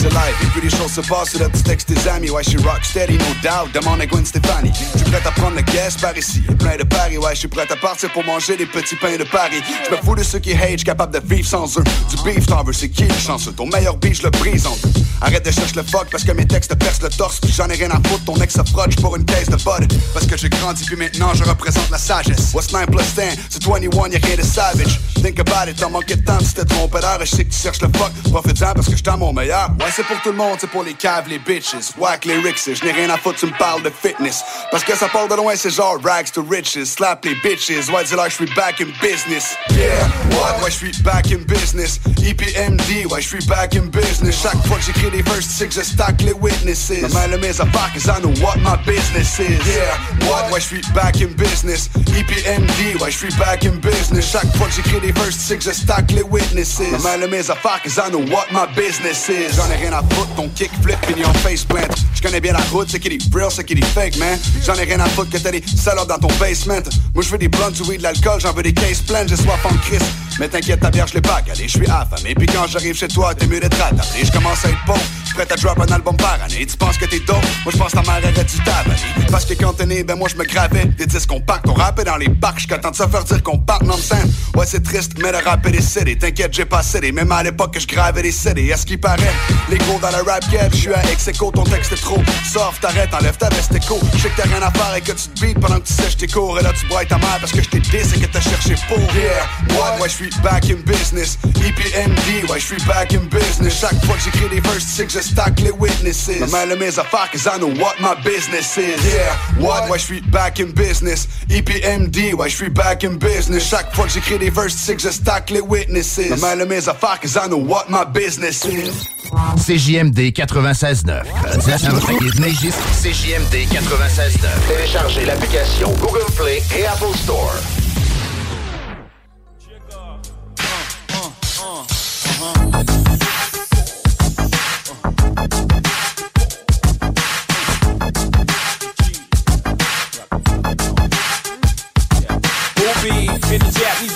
C'est live, et puis les choses se passent, là, tu textes tes amis, ouais, je suis rock steady, no doubt, demande à Gwen Stefani. Je suis prêt à prendre le gas par ici, plein de paris, ouais, je suis prêt à partir pour manger des petits pains de Paris. Je me fous de ceux qui hate, j'suis capable de vivre sans eux. Du beef, t'en veux, c'est qui le chanceux? Ton meilleur beef, je le brise en deux. Arrête de chercher le fuck parce que mes textes percent le torse, j'en ai rien à foutre, ton ex se frotte pour une caisse de bud. Parce que j'ai grandi, puis maintenant je représente la sagesse. What's 9 plus 10? C'est 21, y'a rien de savage. Think about it, t'as manqué de temps, tu t'es trompé d'heure, je sais que tu cherches le fuck. Profite-en parce que à mon meilleur. C'est pour tout le monde, c'est pour les caves, les bitches. Whack les rixes, je n'ai rien à foutre, tu me parles de fitness. Parce que ça part de loin, c'est genre rags to riches. Slap les bitches, ouais, dis-leur, je suis back in business. Yeah, what? Ouais, je suis back in business. EPMD, ouais, je suis back in business. Chaque fois que j'écris des verses, tu sais que stack les witnesses. Ma main mes affaires, cause I know what my business is. Yeah, what? Ouais, je suis back in business. EPMD, ouais, je suis back in business. Chaque fois que j'écris des verses, tu sais que les witnesses. Ma main mes affaires, cause I know what my business is. Rien à foutre, ton kickflip et en face plant. Je connais bien la route, c'est qui dit real, c'est qui dit fake, man. J'en ai rien à foutre que t'as des salades dans ton basement. Moi, je veux des blondes, du weed, de l'alcool, j'en veux des cases pleines, j'ai soif en crise. Mais t'inquiète, ta bière, je l'ai pas calé, je suis affamé. Puis quand j'arrive chez toi, t'es mieux d'être rattrapé. Je commence à être bon, prêt à drop un album par année. Tu penses que t'es dope, moi je pense ta mère aurait du tabac. Parce que quand t'es né, ben moi je me gravais des disques compacts. On rappait dans les parcs, j'suis content de se faire dire qu'on part non scène. Ouais, c'est triste, mais le rap est décédé. T'inquiète, j'ai pas cédé, même à l'époque que je gravais des CD. À ce qui paraît, les gros dans la rap game, je suis à ex ton texte est trop soft, t'arrêtes, enlève ta veste écho. Je sais que t'as rien à faire et que tu te beats pendant que tu sèches tes cours. Et là tu broies ta mère parce que je t'ai dit et que t'as cherché pour. Yeah, suis back in business. EPMD, ouais, je suis back in business? Chaque fois que j'écris des verses, tu sais que je stack les witnesses. Ma mère mes affaires, cause I know what my business is. Yeah, what? Ouais, je suis back in business? EPMD, ouais, je suis back in business? Chaque fois que j'écris des verses, tu sais que je stack les witnesses. Ma mère mes affaires, cause I know what my business is. CJMD 96.9. CJMD 96.9. Téléchargez l'application Google Play et Apple Store.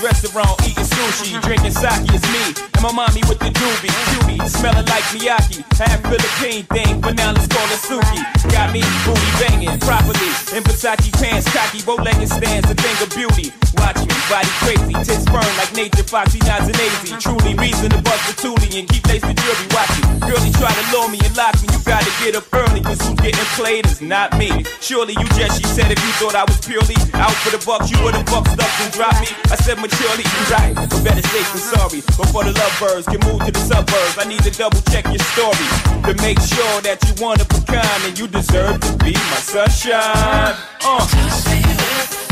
Restaurant eating sushi, uh-huh. drinking sake. It's me and my mommy with the doobie, cutie, smelling like Miyaki. Half Philippine thing, but now let's call it Suki. Got me booty banging properly in Versace pants, cocky, bow-legged stands, a thing of beauty. Watch me, body crazy, tits firm like nature, foxy, nods and lazy. Truly reason to bust the toolie and keep lace the jewelry. Watch me, girlie try to lure me and lock me. You gotta get up early, cause who's getting played is not me. Surely you just, she said, if you thought I was purely out for the bucks, you would've bucked up and dropped me. I said maturely, you right, but better safe than sorry. Before the lovebirds can move to the suburbs, I need to double check your story to make sure that you one of a kind and you deserve to be my sunshine. Uh.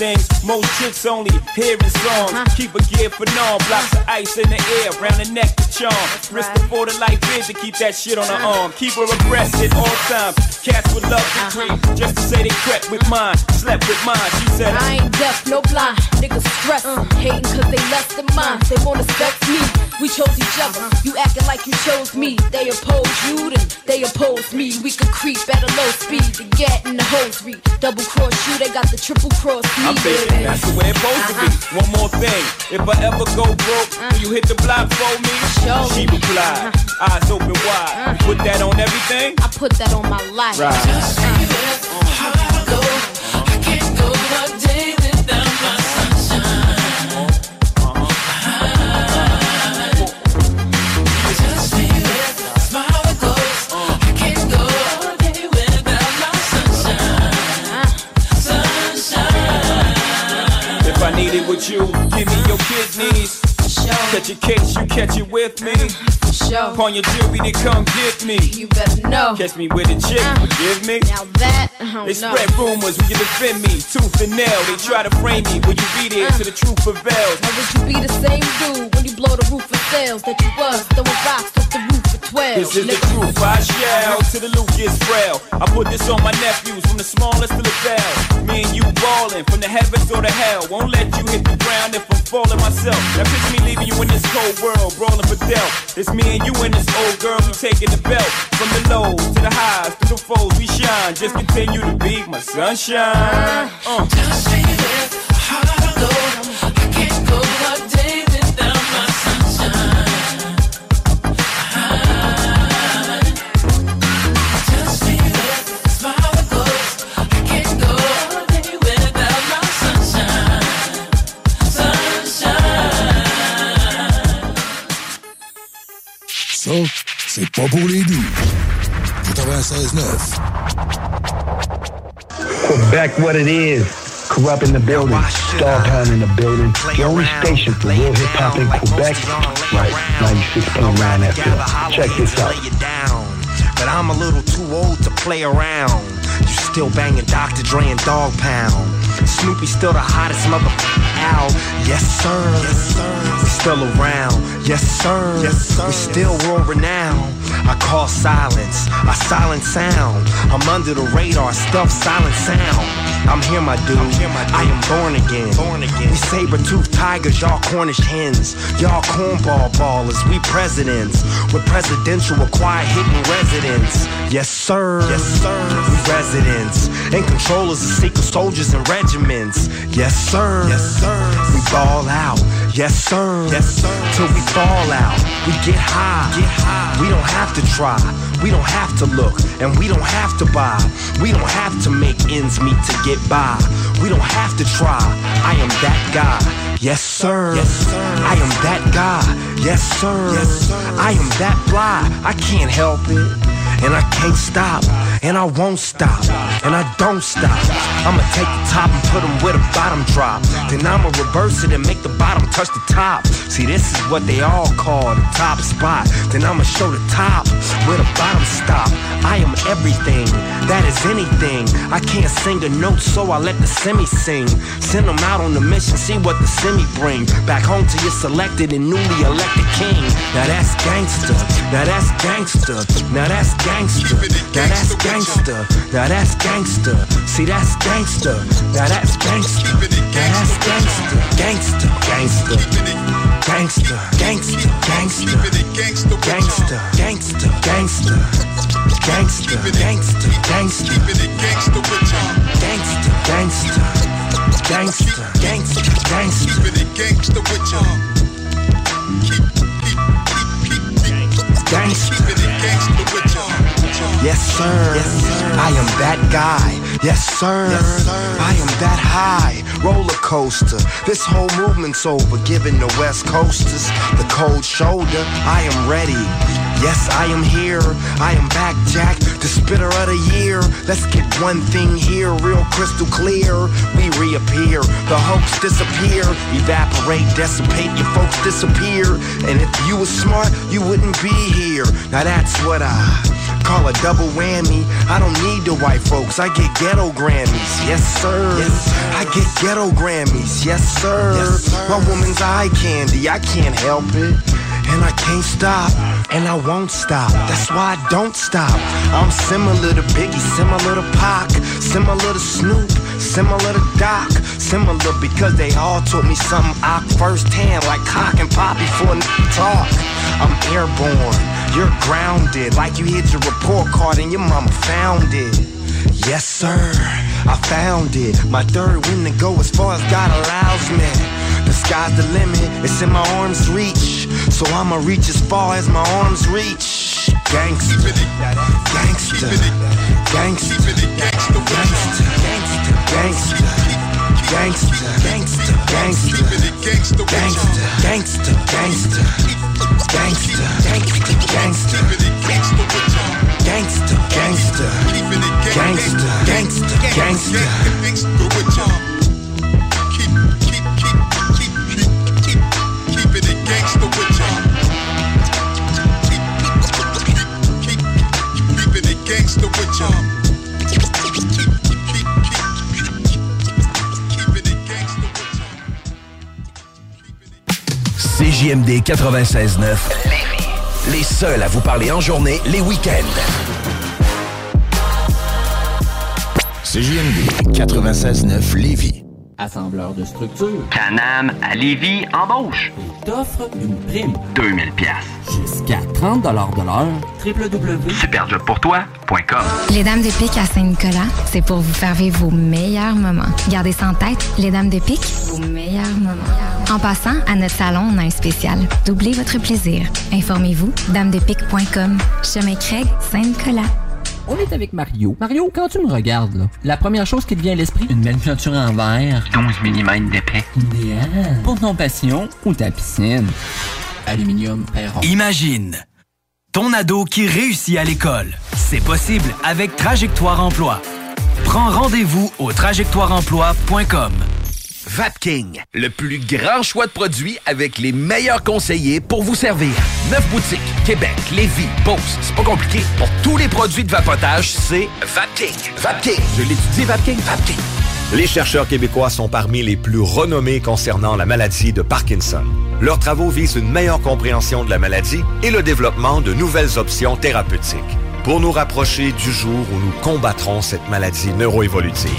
Things most chicks only hearing songs. Keep a gear for non, blocks of ice in the air, round the neck to charm. Risk before the life is to keep that shit on her uh-huh. arm. Keep her abreast at all times. Cats would love to uh-huh. creep, just to say they crept with uh-huh. mine, slept with mine. She said, I ain't deaf, no blind. Niggas stress, uh. hating cause they less than mine. They wanna sex me. We chose each other. You acting like you chose me. They oppose you, then they oppose me. We could creep at a low speed to get in the hosiery. Double cross you, they got the triple cross me. That's the way it's supposed to be. Uh-huh. One more thing, if I ever go broke, uh-huh. will you hit the block for me? She replied, uh-huh. eyes open wide. You put that on everything? I put that on my life. Right. With you, give me your kidneys. Catch a case, you catch it with me. Upon your jewelry, they come get me. You better know. Catch me with a chick, uh, forgive me. Now that, don't They know. spread rumors, we can defend me, tooth and nail. They try to frame me, will you be there till the truth prevails? Now would you be the same dude when you blow the roof of sales that you was throwing rocks off the roof 12? This is the truth, I shall to the loot gets frail. I put this on my nephews, from the smallest to the bell. Me and you ballin' from the heavens or the hell. Won't let you hit the ground if I'm falling myself. Now picture me leaving you in this cold world, brawling for death. It's me and you and this old girl, we taking the belt. From the lows to the highs, to the foes, we shine. Just continue to be my sunshine. Uh. Ça, c'est pas pour les doux. 96.9. Quebec, what it is. Corrupt in the building. Star in the building. The only station for real hip hop in Quebec. Right, 96.9 FM. Check this out. But I'm a little too old to play around. Still banging Dr. Dre and Dog Pound. Snoopy still the hottest mother out. Yes, sir. Yes, sir. We still around. Yes, sir. Yes, sir. We still world renowned. I call silence, a silent sound. I'm under the radar, stuff silent sound. I'm here, my dude. I am born again. Born again. We saber-toothed tigers, y'all Cornish hens. Y'all cornball ballers, we presidents. With presidential acquired hidden residents. Yes, sir. Yes, sir. We residents. In controllers of secret soldiers and regiments. Yes, sir. Yes, sir. We ball out. Yes, sir. Yes, sir. Till we fall out. We get high. Get high. We don't have to try. We don't have to look. And we don't have to buy. We don't have to make ends meet to get by. We don't have to try. I am that guy. Yes, sir. Yes, sir. I am that guy. Yes, sir. Yes, sir. I am that fly. I can't help it. And I can't stop. And I won't stop. And I don't stop. I'ma take the top and put them where the bottom drop. Then I'ma reverse it and make the bottom touch the top. See, this is what they all call the top spot. Then I'ma show the top where the bottom stop. I am everything. That is anything. I can't sing a note, so I let the semi sing. Send them out on the mission, see what the semi bring. Back home to your selected and newly elected king. Now that's gangster. Now that's gangster. Now that's gangster. Now that's gangster. Now that's gangster. See, that's gangster. Now that's gangster. Now that's gangster. Gangster. Gangster. Gangster. Gangster. Gangster. Gangster. Gangster. Gangster. Gangster. Gangster. Gangster. Gangster. Gangster. Gangster. Gangster. Gangster. Gangster. Gangster. Gangster with y'all. Gangster. Yes, sir. Yes, sir. I am that guy. Yes, sir. Yes, sir. I am that high. Roller coaster. This whole movement's over. Giving the West Coasters the cold shoulder. I am ready. Yes, I am here. I am back, Jack, the spitter of the year. Let's get one thing here, real crystal clear. We reappear, the hoax disappear, evaporate, dissipate, your folks disappear. And if you were smart, you wouldn't be here. Now that's what I call a double whammy. I don't need the white folks, I get ghetto Grammys. Yes, sir. Yes, I get ghetto Grammys. Yes, sir. Yes, sir. My woman's eye candy, I can't help it. And I can't stop, and I won't stop. That's why I don't stop. I'm similar to Biggie, similar to Pac, similar to Snoop, similar to Doc, similar because they all taught me something I firsthand, like cock and pop before n- talk. I'm airborne, you're grounded, like you hit your report card and your mama found it. Yes, sir, I found it. My third win to go as far as God allows me. The sky's the limit, it's in my arm's reach. So I'ma reach as far as my arms reach. Gangsta, gangsta, gangsta, gangsta, gangsta, gangsta, gangsta, Gangsta, gangsta, gangsta. Gangsta, gangsta, gangsta, gangsta, gangsta. Keep, keep, keep, keep, keep, keep, keep it gangsta with y'all. Keep, keep, keep, keep, keep, keep it gangsta with y'all. CJMD 96.9. Les seuls à vous parler en journée, les week-ends. CJMD 96.9 Lévis. Assembleur de structure. Canam à Lévis embauche. T'offre une prime. 2000 pièces. Jusqu'à 30 de l'heure. www.superjobpourtoi.com Les Dames de Pique à Saint-Nicolas, c'est pour vous faire vivre vos meilleurs moments. Gardez ça en tête, les Dames de Pique, vos meilleurs moments. En passant, à notre salon, on a un spécial. Doublez votre plaisir. Informez-vous, damedepique.com. Chemin Craig, Saint-Nicolas. On est avec Mario. Mario, quand tu me regardes, là, la première chose qui te vient à l'esprit, une belle peinture en verre. 12 mm d'épais. Idéal. Pour ton passion ou ta piscine. Aluminium Perron. Imagine ton ado qui réussit à l'école. C'est possible avec Trajectoire Emploi. Prends rendez-vous au trajectoireemploi.com. Vapking, le plus grand choix de produits avec les meilleurs conseillers pour vous servir. Neuf boutiques, Québec, Lévis, Beauce, c'est pas compliqué. Pour tous les produits de vapotage, c'est Vapking. Vapking, je l'étudie, Vapking. Vapking. Les chercheurs québécois sont parmi les plus renommés concernant la maladie de Parkinson. Leurs travaux visent une meilleure compréhension de la maladie et le développement de nouvelles options thérapeutiques pour nous rapprocher du jour où nous combattrons cette maladie neuroévolutive.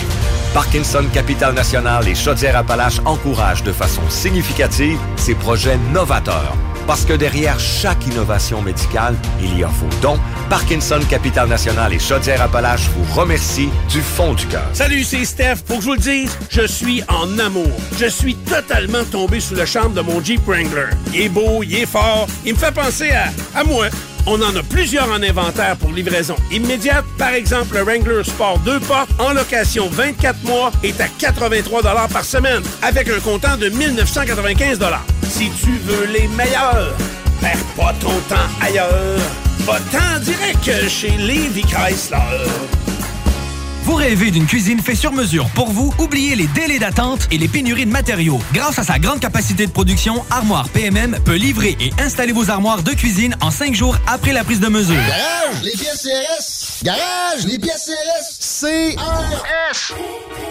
Parkinson Capital National et Chaudière-Appalaches encouragent de façon significative ces projets novateurs. Parce que derrière chaque innovation médicale, il y a vos dons. Parkinson Capital National et Chaudière-Appalaches vous remercient du fond du cœur. Salut, c'est Steph. Pour que je vous le dise, je suis en amour. Je suis totalement tombé sous le charme de mon Jeep Wrangler. Il est beau, il est fort, il me fait penser à, à moi. On en a plusieurs en inventaire pour livraison immédiate. Par exemple, le Wrangler Sport 2 portes en location 24 mois est à 83 par semaine avec un comptant de 1995 Si tu veux les meilleurs, perds pas ton temps ailleurs. Va-t'en direct chez Levi Chrysler. Vous rêvez d'une cuisine faite sur mesure pour vous? Oubliez les délais d'attente et les pénuries de matériaux. Grâce à sa grande capacité de production, Armoire PMM peut livrer et installer vos armoires de cuisine en cinq jours après la prise de mesure. Garage, les pièces CRS. Garage, les pièces CRS. CRS.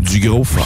du gros fun.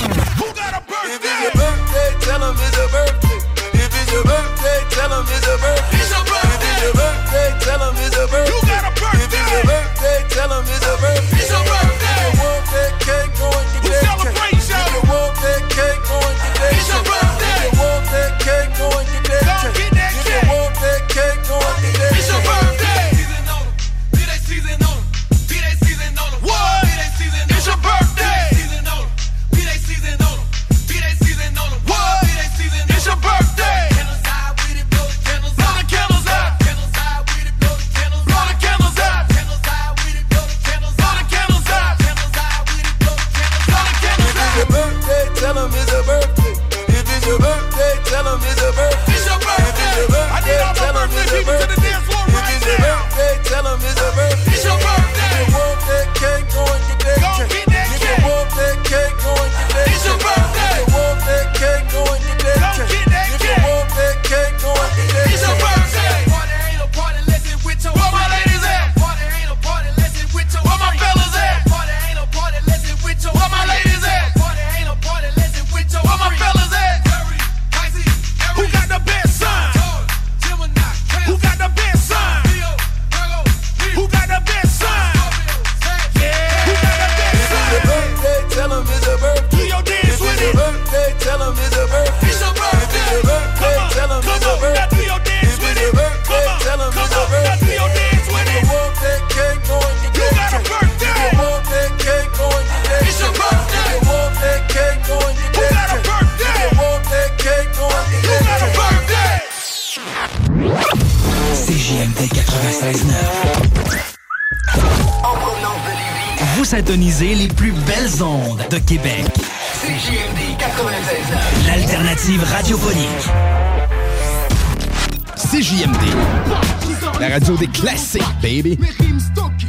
classique, baby. Mes rimes stockées.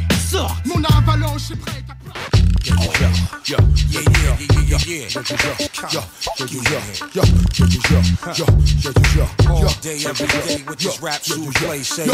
Mon avalanche est prête à All with this rap say.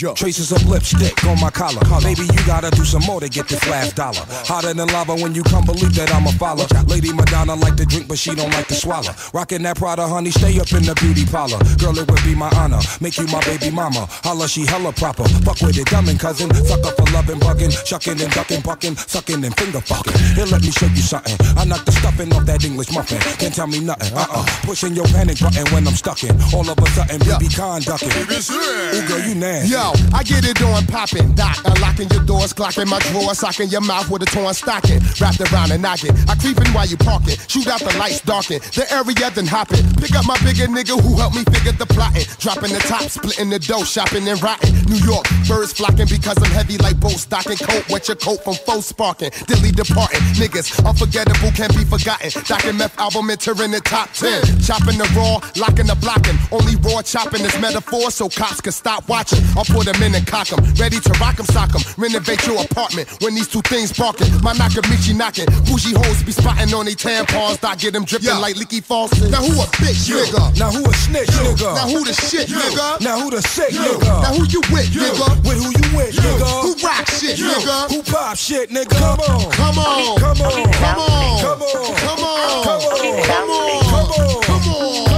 Yo. Traces of lipstick on my collar. Maybe you gotta do some more to get this last dollar. Hotter than lava when you come, believe that I'm a follower. Lady Madonna like to drink, but she don't like to swallow. Rockin' that Prada, honey, stay up in the beauty parlor. Girl, it would be my honor. Make you my baby mama. Holla, she hella proper. Fuck with it, dummin' cousin. Sucker for loving, bugging, shucking and ducking, bucking, sucking and finger fucking. Here, let me show you something. I knock the stuffing off that English muffin. Can't tell me nothing. Uh uh. Pushing your panic button when I'm stuck in. All of a sudden, baby conducting. Ooh, girl, you nasty. I get it on poppin', doc. Unlocking your doors, clocking my drawer, socking your mouth with a torn stocking. Wrapped around and knocking. I creepin' while you parkin'. Shoot out the lights, darken. The area then hoppin'. Pick up my bigger nigga who helped me figure the plotting. Dropping the top, splitting the dough, shopping and rotting. New York, birds flocking because I'm heavy like boat stocking. Coat, wet your coat from foe sparking. Dilly departing. Niggas, unforgettable, can't be forgotten. Docking meth album entering the top 10. Chopping the raw, locking the blocking. Only raw chopping is metaphor so cops can stop watching. I'll put them in and cock 'em. Ready to rock 'em, sock 'em. Renovate your apartment when these two things barking. My Nakamichi knocking. Bougie hoes be spotting on they tampons. I get them dripping like leaky faucets. Now who a bitch, Yo. nigga? Now who a snitch, nigga? Now who the shit, Yo. nigga? Now who the sick, Yo. nigga? Now who you with, Yo. nigga? With who you with, Yo. nigga? Who rock shit, Yo. nigga? Who pop shit, nigga? Come on. Come on. Come on. Come on. Come on. Come on. Come on. Come on. Come on.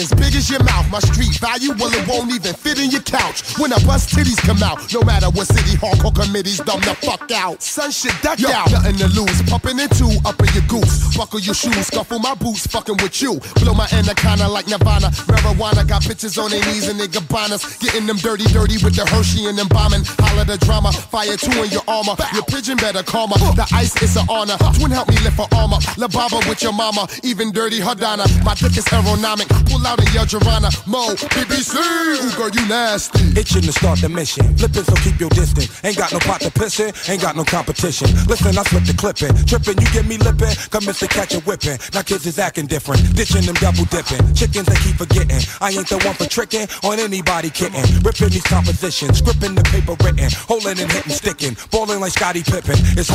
As big as your mouth. My street value, well, it won't even fit in your couch. When I bust titties come out, no matter what city hardcore committees dumb the fuck out. Son shit duck Yo. out. Nothing to lose. Pumping in two, up in your goose. Buckle your shoes, scuffle my boots, fucking with you. Blow my anaconda like Nirvana. Marijuana got bitches on their knees and they gabanas. Getting them dirty, dirty with the Hershey and them bombing. Holla the drama. Fire two in your armor. Your pigeon better calmer. The ice is an honor. Twin help me lift her armor. La Baba with your mama. Even dirty Hadana. My dick is aeronomic. Pull out in your Jarana. Mo, BBC. Ooh, girl, you nasty. Itching to start the mission. Flipping, so keep your distance. Ain't got no pot to piss in, ain't got no competition. Listen, I slip the clipping. Tripping, you get me lipping. Come Mr. Catch a whipping. Now kids is acting different. Ditching them double dipping. Chickens they keep forgetting. I ain't the one for tricking on anybody kidding. Ripping these compositions. Scripping the paper written. Holding and hitting, sticking. Balling like Scotty Pippen. It's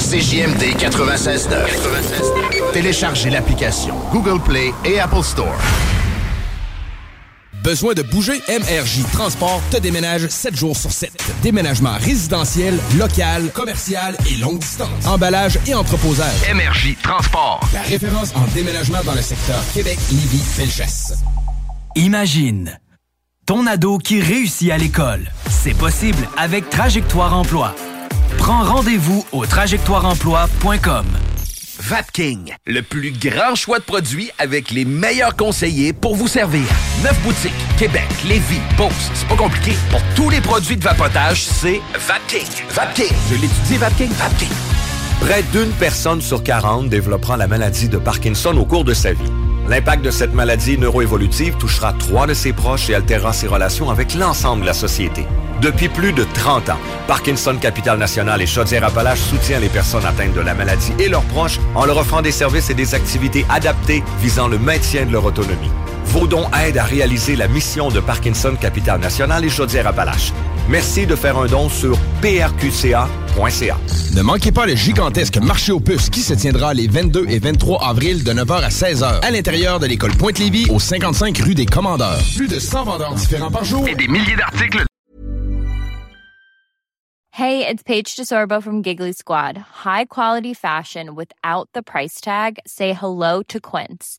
CJMD 96.9. Téléchargez l'application Google Play et Apple Store. Besoin de bouger? MRJ Transport te déménage 7 jours sur 7. Déménagement résidentiel, local, commercial et longue distance. Emballage et entreposage. MRJ Transport. La référence en déménagement dans le secteur Québec, Lévis, Felchasse. Imagine ton ado qui réussit à l'école. C'est possible avec Trajectoire Emploi. Prends rendez-vous au trajectoireemploi.com. Vapking, le plus grand choix de produits avec les meilleurs conseillers pour vous servir. Neuf boutiques, Québec, Lévis, Beauce. C'est pas compliqué. Pour tous les produits de vapotage, c'est Vapking. Vapking. Je l'étudie, Vapking. Vapking. Près d'une personne sur 40 développera la maladie de Parkinson au cours de sa vie. L'impact de cette maladie neuroévolutive touchera trois de ses proches et altérera ses relations avec l'ensemble de la société. Depuis plus de 30 ans, Parkinson Capital National et Chaudière-Appalaches soutient les personnes atteintes de la maladie et leurs proches en leur offrant des services et des activités adaptées visant le maintien de leur autonomie. Vos dons aident à réaliser la mission de Parkinson Capital National et Chaudière-Appalaches. Merci de faire un don sur prqca.ca. Ne manquez pas le gigantesque marché aux puces qui se tiendra les 22 et 23 avril de 9h à 16h à l'intérieur de l'école Pointe-Lévis au 55 rue des Commandeurs. Plus de 100 vendeurs différents par jour Et des milliers d'articles. Hey, it's Paige DeSorbo from Giggly Squad. High quality fashion without the price tag. Say hello to Quince.